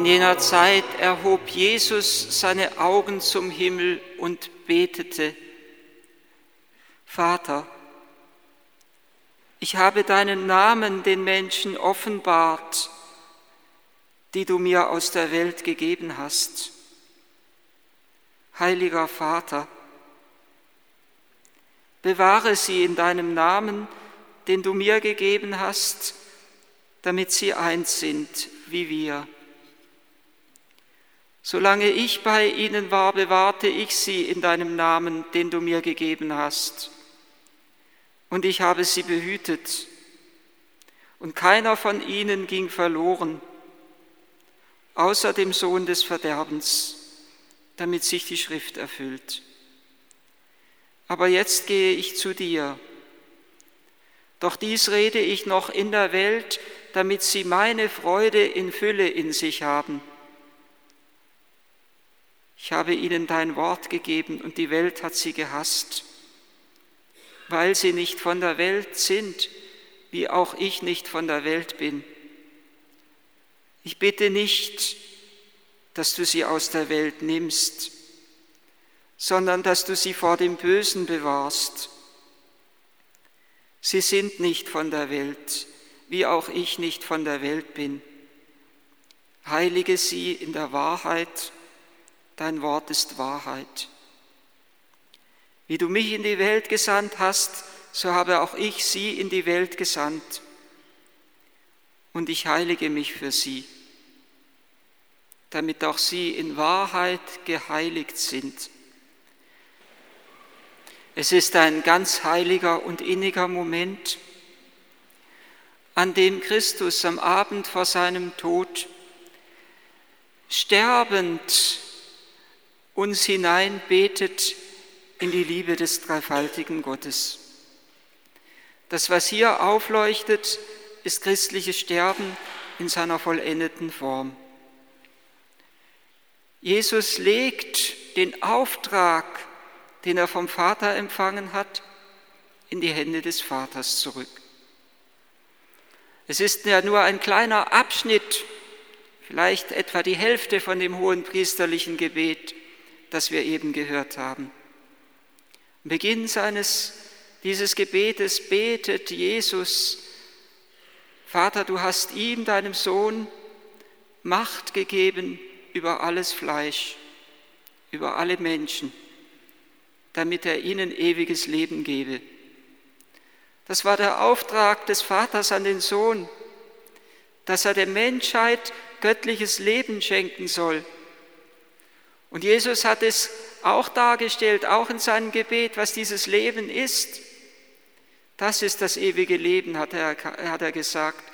In jener Zeit erhob Jesus seine Augen zum Himmel und betete, Vater, ich habe deinen Namen den Menschen offenbart, die du mir aus der Welt gegeben hast. Heiliger Vater, bewahre sie in deinem Namen, den du mir gegeben hast, damit sie eins sind wie wir. Solange ich bei ihnen war, bewahrte ich sie in deinem Namen, den du mir gegeben hast. Und ich habe sie behütet. Und keiner von ihnen ging verloren, außer dem Sohn des Verderbens, damit sich die Schrift erfüllt. Aber jetzt gehe ich zu dir. Doch dies rede ich noch in der Welt, damit sie meine Freude in Fülle in sich haben ich habe ihnen dein Wort gegeben und die Welt hat sie gehasst, weil sie nicht von der Welt sind, wie auch ich nicht von der Welt bin. Ich bitte nicht, dass du sie aus der Welt nimmst, sondern dass du sie vor dem Bösen bewahrst. Sie sind nicht von der Welt, wie auch ich nicht von der Welt bin. Heilige sie in der Wahrheit dein Wort ist Wahrheit. Wie du mich in die Welt gesandt hast, so habe auch ich sie in die Welt gesandt. Und ich heilige mich für sie, damit auch sie in Wahrheit geheiligt sind. Es ist ein ganz heiliger und inniger Moment, an dem Christus am Abend vor seinem Tod sterbend uns hineinbetet in die Liebe des dreifaltigen Gottes. Das, was hier aufleuchtet, ist christliches Sterben in seiner vollendeten Form. Jesus legt den Auftrag, den er vom Vater empfangen hat, in die Hände des Vaters zurück. Es ist ja nur ein kleiner Abschnitt, vielleicht etwa die Hälfte von dem hohen priesterlichen Gebet, das wir eben gehört haben. Am Beginn seines, dieses Gebetes betet Jesus, Vater, du hast ihm, deinem Sohn, Macht gegeben über alles Fleisch, über alle Menschen, damit er ihnen ewiges Leben gebe. Das war der Auftrag des Vaters an den Sohn, dass er der Menschheit göttliches Leben schenken soll und Jesus hat es auch dargestellt, auch in seinem Gebet, was dieses Leben ist. Das ist das ewige Leben, hat er, hat er gesagt.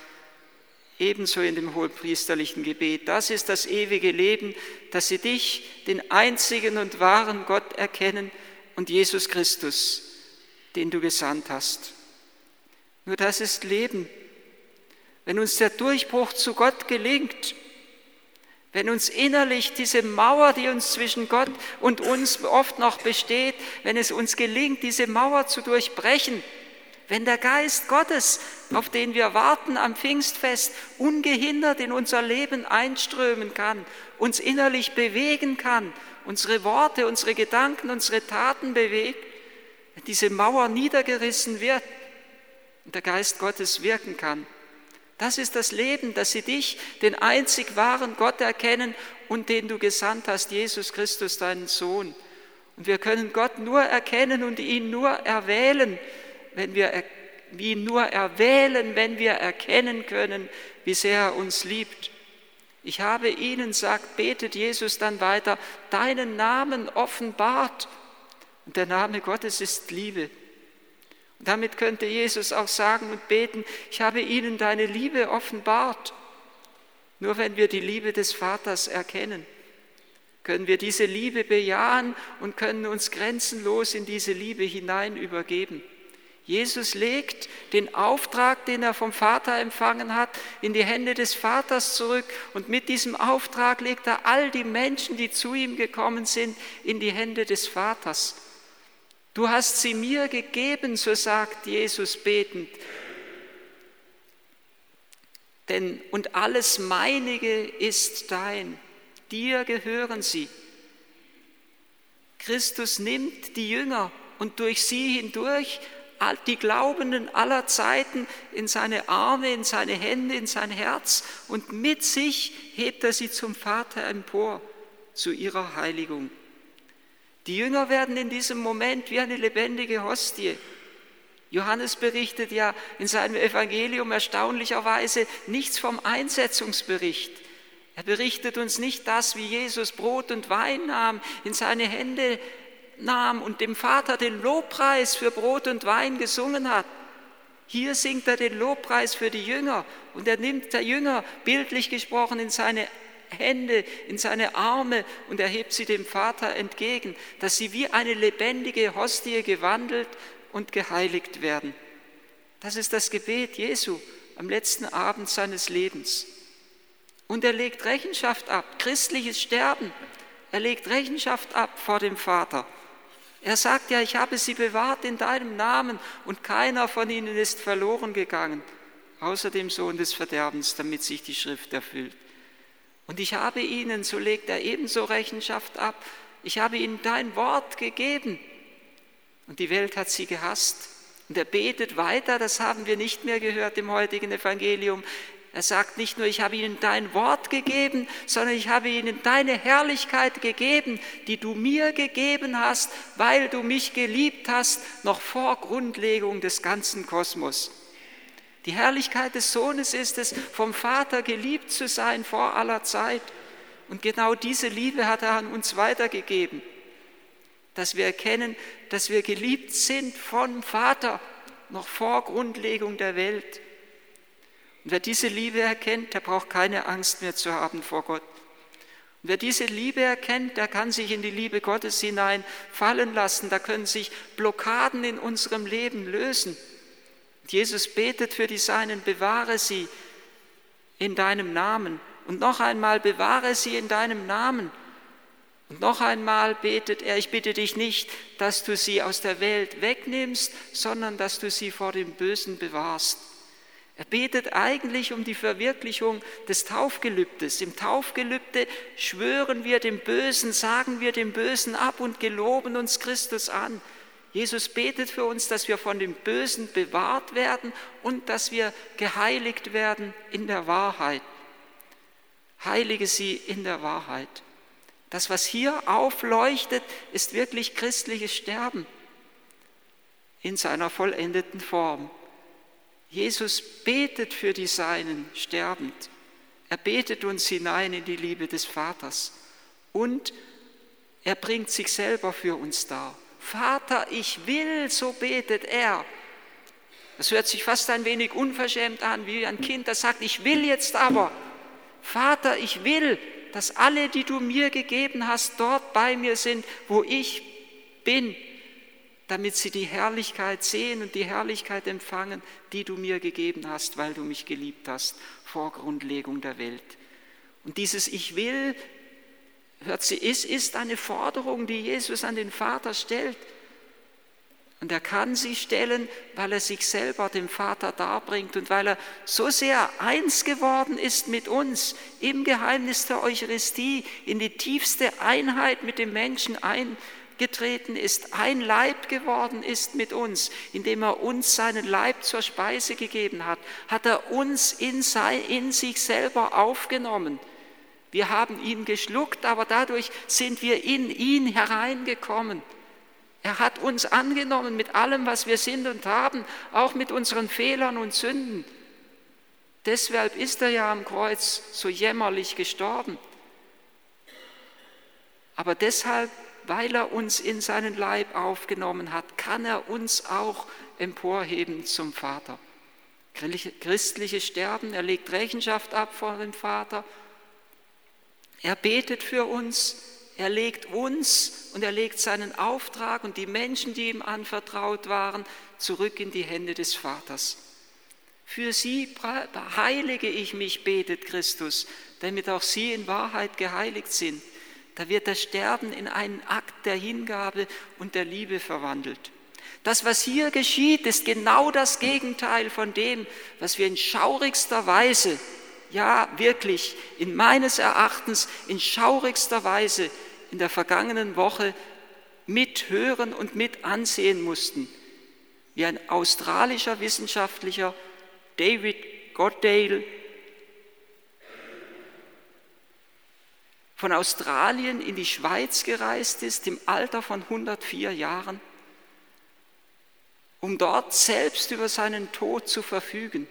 Ebenso in dem hohepriesterlichen Gebet. Das ist das ewige Leben, dass sie dich, den einzigen und wahren Gott, erkennen und Jesus Christus, den du gesandt hast. Nur das ist Leben. Wenn uns der Durchbruch zu Gott gelingt, wenn uns innerlich diese Mauer, die uns zwischen Gott und uns oft noch besteht, wenn es uns gelingt, diese Mauer zu durchbrechen, wenn der Geist Gottes, auf den wir warten am Pfingstfest, ungehindert in unser Leben einströmen kann, uns innerlich bewegen kann, unsere Worte, unsere Gedanken, unsere Taten bewegt, wenn diese Mauer niedergerissen wird und der Geist Gottes wirken kann, das ist das Leben, dass sie dich, den einzig wahren Gott erkennen und den du gesandt hast, Jesus Christus, deinen Sohn. Und wir können Gott nur erkennen und ihn nur erwählen, wenn wir ihn nur erwählen, wenn wir erkennen können, wie sehr er uns liebt. Ich habe ihnen, sagt, betet Jesus dann weiter, deinen Namen offenbart. Und der Name Gottes ist Liebe. Damit könnte Jesus auch sagen und beten, ich habe ihnen deine Liebe offenbart. Nur wenn wir die Liebe des Vaters erkennen, können wir diese Liebe bejahen und können uns grenzenlos in diese Liebe hinein übergeben. Jesus legt den Auftrag, den er vom Vater empfangen hat, in die Hände des Vaters zurück und mit diesem Auftrag legt er all die Menschen, die zu ihm gekommen sind, in die Hände des Vaters. Du hast sie mir gegeben, so sagt Jesus betend. Denn und alles meinige ist dein, dir gehören sie. Christus nimmt die Jünger und durch sie hindurch die Glaubenden aller Zeiten in seine Arme, in seine Hände, in sein Herz und mit sich hebt er sie zum Vater empor, zu ihrer Heiligung. Die Jünger werden in diesem Moment wie eine lebendige Hostie. Johannes berichtet ja in seinem Evangelium erstaunlicherweise nichts vom Einsetzungsbericht. Er berichtet uns nicht das, wie Jesus Brot und Wein nahm, in seine Hände nahm und dem Vater den Lobpreis für Brot und Wein gesungen hat. Hier singt er den Lobpreis für die Jünger und er nimmt der Jünger bildlich gesprochen in seine Hände, in seine Arme und er hebt sie dem Vater entgegen, dass sie wie eine lebendige Hostie gewandelt und geheiligt werden. Das ist das Gebet Jesu am letzten Abend seines Lebens. Und er legt Rechenschaft ab, christliches Sterben. Er legt Rechenschaft ab vor dem Vater. Er sagt ja, ich habe sie bewahrt in deinem Namen und keiner von ihnen ist verloren gegangen, außer dem Sohn des Verderbens, damit sich die Schrift erfüllt. Und ich habe ihnen, so legt er ebenso Rechenschaft ab, ich habe ihnen dein Wort gegeben und die Welt hat sie gehasst. Und er betet weiter, das haben wir nicht mehr gehört im heutigen Evangelium. Er sagt nicht nur, ich habe ihnen dein Wort gegeben, sondern ich habe ihnen deine Herrlichkeit gegeben, die du mir gegeben hast, weil du mich geliebt hast, noch vor Grundlegung des ganzen Kosmos. Die Herrlichkeit des Sohnes ist es, vom Vater geliebt zu sein vor aller Zeit. Und genau diese Liebe hat er an uns weitergegeben, dass wir erkennen, dass wir geliebt sind vom Vater noch vor Grundlegung der Welt. Und wer diese Liebe erkennt, der braucht keine Angst mehr zu haben vor Gott. Und wer diese Liebe erkennt, der kann sich in die Liebe Gottes hinein fallen lassen. Da können sich Blockaden in unserem Leben lösen. Jesus betet für die Seinen, bewahre sie in deinem Namen. Und noch einmal, bewahre sie in deinem Namen. Und noch einmal betet er, ich bitte dich nicht, dass du sie aus der Welt wegnimmst, sondern dass du sie vor dem Bösen bewahrst. Er betet eigentlich um die Verwirklichung des Taufgelübdes. Im Taufgelübde schwören wir dem Bösen, sagen wir dem Bösen ab und geloben uns Christus an. Jesus betet für uns, dass wir von dem Bösen bewahrt werden und dass wir geheiligt werden in der Wahrheit. Heilige sie in der Wahrheit. Das, was hier aufleuchtet, ist wirklich christliches Sterben in seiner vollendeten Form. Jesus betet für die Seinen sterbend. Er betet uns hinein in die Liebe des Vaters und er bringt sich selber für uns dar. Vater, ich will, so betet er. Das hört sich fast ein wenig unverschämt an, wie ein Kind, das sagt, ich will jetzt aber. Vater, ich will, dass alle, die du mir gegeben hast, dort bei mir sind, wo ich bin damit sie die Herrlichkeit sehen und die Herrlichkeit empfangen, die du mir gegeben hast, weil du mich geliebt hast vor Grundlegung der Welt. Und dieses Ich will, hört sie, ist, ist eine Forderung, die Jesus an den Vater stellt. Und er kann sie stellen, weil er sich selber dem Vater darbringt und weil er so sehr eins geworden ist mit uns im Geheimnis der Eucharistie, in die tiefste Einheit mit dem Menschen ein, getreten ist, ein Leib geworden ist mit uns, indem er uns seinen Leib zur Speise gegeben hat, hat er uns in, sein, in sich selber aufgenommen. Wir haben ihn geschluckt, aber dadurch sind wir in ihn hereingekommen. Er hat uns angenommen mit allem, was wir sind und haben, auch mit unseren Fehlern und Sünden. Deshalb ist er ja am Kreuz so jämmerlich gestorben. Aber deshalb weil er uns in seinen Leib aufgenommen hat, kann er uns auch emporheben zum Vater. Christliche Sterben, er legt Rechenschaft ab vor dem Vater. Er betet für uns, er legt uns und er legt seinen Auftrag und die Menschen, die ihm anvertraut waren, zurück in die Hände des Vaters. Für sie heilige ich mich, betet Christus, damit auch sie in Wahrheit geheiligt sind. Da wird das Sterben in einen Akt der Hingabe und der Liebe verwandelt. Das, was hier geschieht, ist genau das Gegenteil von dem, was wir in schaurigster Weise ja wirklich in meines Erachtens in schaurigster Weise in der vergangenen Woche mithören und mit ansehen mussten, wie ein australischer Wissenschaftlicher David Goddale von Australien in die Schweiz gereist ist im Alter von 104 Jahren, um dort selbst über seinen Tod zu verfügen,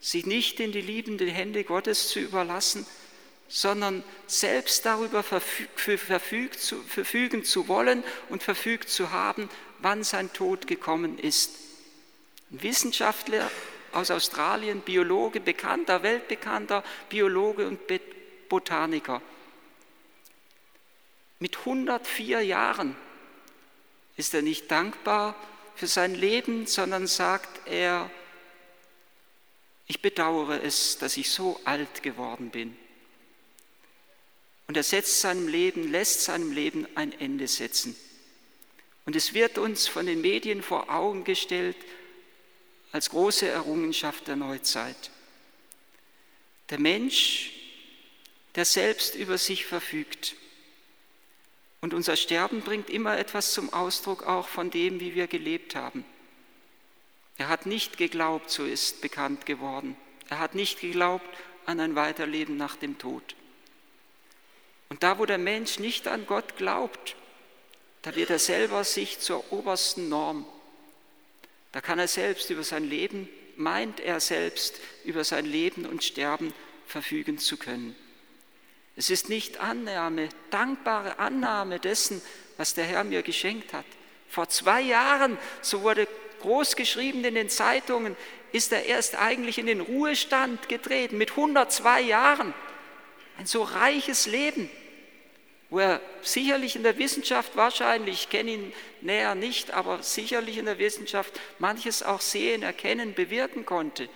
sich nicht in die liebenden Hände Gottes zu überlassen, sondern selbst darüber verfügen zu wollen und verfügt zu haben, wann sein Tod gekommen ist. Ein Wissenschaftler aus Australien, Biologe, bekannter, weltbekannter Biologe und Botaniker. Mit 104 Jahren ist er nicht dankbar für sein Leben, sondern sagt er, ich bedauere es, dass ich so alt geworden bin. Und er setzt seinem Leben, lässt seinem Leben ein Ende setzen. Und es wird uns von den Medien vor Augen gestellt als große Errungenschaft der Neuzeit. Der Mensch, der selbst über sich verfügt, und unser Sterben bringt immer etwas zum Ausdruck auch von dem, wie wir gelebt haben. Er hat nicht geglaubt, so ist bekannt geworden. Er hat nicht geglaubt an ein Weiterleben nach dem Tod. Und da, wo der Mensch nicht an Gott glaubt, da wird er selber sich zur obersten Norm. Da kann er selbst über sein Leben, meint er selbst über sein Leben und Sterben verfügen zu können. Es ist nicht Annahme, dankbare Annahme dessen, was der Herr mir geschenkt hat. Vor zwei Jahren, so wurde groß geschrieben in den Zeitungen, ist er erst eigentlich in den Ruhestand getreten mit 102 Jahren. Ein so reiches Leben, wo er sicherlich in der Wissenschaft wahrscheinlich, ich kenne ihn näher nicht, aber sicherlich in der Wissenschaft manches auch sehen, erkennen, bewirken konnte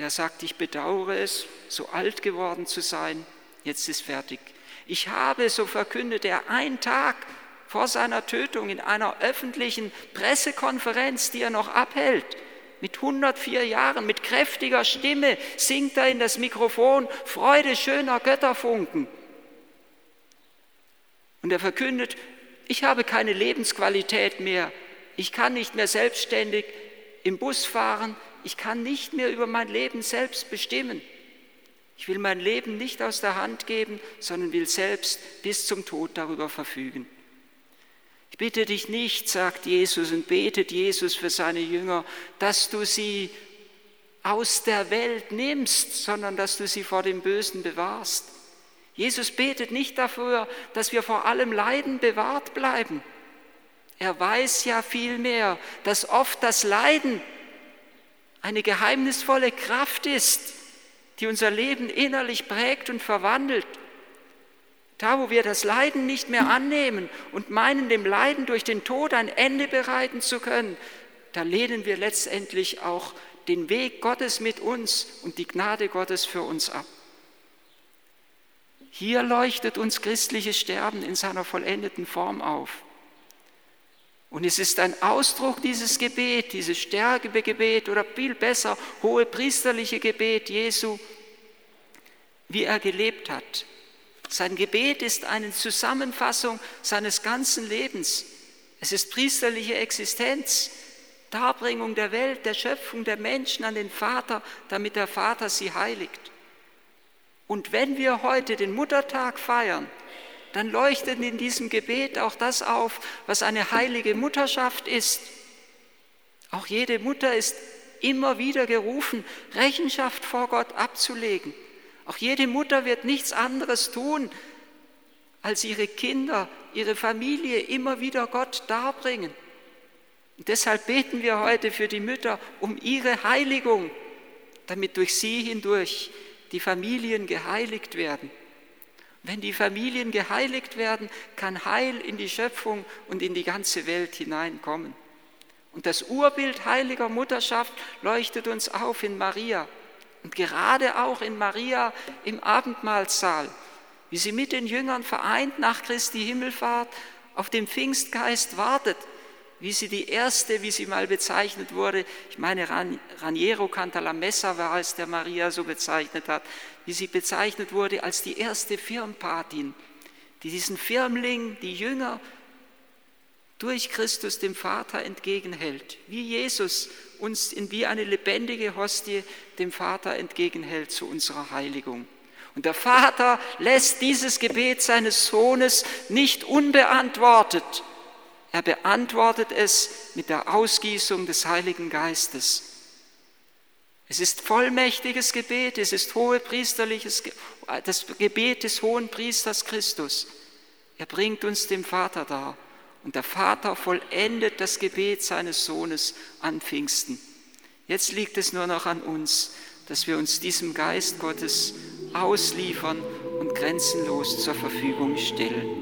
der sagt, ich bedauere es, so alt geworden zu sein, jetzt ist fertig. Ich habe, so verkündet er, einen Tag vor seiner Tötung in einer öffentlichen Pressekonferenz, die er noch abhält, mit 104 Jahren, mit kräftiger Stimme singt er in das Mikrofon Freude schöner Götterfunken. Und er verkündet, ich habe keine Lebensqualität mehr, ich kann nicht mehr selbstständig im Bus fahren, ich kann nicht mehr über mein Leben selbst bestimmen. Ich will mein Leben nicht aus der Hand geben, sondern will selbst bis zum Tod darüber verfügen. Ich bitte dich nicht, sagt Jesus und betet Jesus für seine Jünger, dass du sie aus der Welt nimmst, sondern dass du sie vor dem Bösen bewahrst. Jesus betet nicht dafür, dass wir vor allem Leiden bewahrt bleiben. Er weiß ja vielmehr, dass oft das Leiden eine geheimnisvolle Kraft ist, die unser Leben innerlich prägt und verwandelt. Da, wo wir das Leiden nicht mehr annehmen und meinen, dem Leiden durch den Tod ein Ende bereiten zu können, da lehnen wir letztendlich auch den Weg Gottes mit uns und die Gnade Gottes für uns ab. Hier leuchtet uns christliches Sterben in seiner vollendeten Form auf. Und es ist ein Ausdruck dieses Gebet, dieses Sterbegebet oder viel besser hohe priesterliche Gebet Jesu, wie er gelebt hat. Sein Gebet ist eine Zusammenfassung seines ganzen Lebens. Es ist priesterliche Existenz, Darbringung der Welt, der Schöpfung der Menschen an den Vater, damit der Vater sie heiligt. Und wenn wir heute den Muttertag feiern, dann leuchtet in diesem Gebet auch das auf, was eine heilige Mutterschaft ist. Auch jede Mutter ist immer wieder gerufen, Rechenschaft vor Gott abzulegen. Auch jede Mutter wird nichts anderes tun, als ihre Kinder, ihre Familie immer wieder Gott darbringen. Und deshalb beten wir heute für die Mütter um ihre Heiligung, damit durch sie hindurch die Familien geheiligt werden. Wenn die Familien geheiligt werden, kann Heil in die Schöpfung und in die ganze Welt hineinkommen. Und das Urbild heiliger Mutterschaft leuchtet uns auf in Maria und gerade auch in Maria im Abendmahlsaal, wie sie mit den Jüngern vereint nach Christi Himmelfahrt auf den Pfingstgeist wartet, wie sie die erste, wie sie mal bezeichnet wurde, ich meine Raniero Cantalamessa war es, der Maria so bezeichnet hat, wie sie bezeichnet wurde als die erste Firmpatin, die diesen Firmling, die Jünger, durch Christus dem Vater entgegenhält, wie Jesus uns in wie eine lebendige Hostie dem Vater entgegenhält zu unserer Heiligung. Und der Vater lässt dieses Gebet seines Sohnes nicht unbeantwortet. Er beantwortet es mit der Ausgießung des Heiligen Geistes. Es ist vollmächtiges Gebet, es ist hohepriesterliches, das Gebet des hohen Priesters Christus. Er bringt uns dem Vater dar und der Vater vollendet das Gebet seines Sohnes an Pfingsten. Jetzt liegt es nur noch an uns, dass wir uns diesem Geist Gottes ausliefern und grenzenlos zur Verfügung stellen.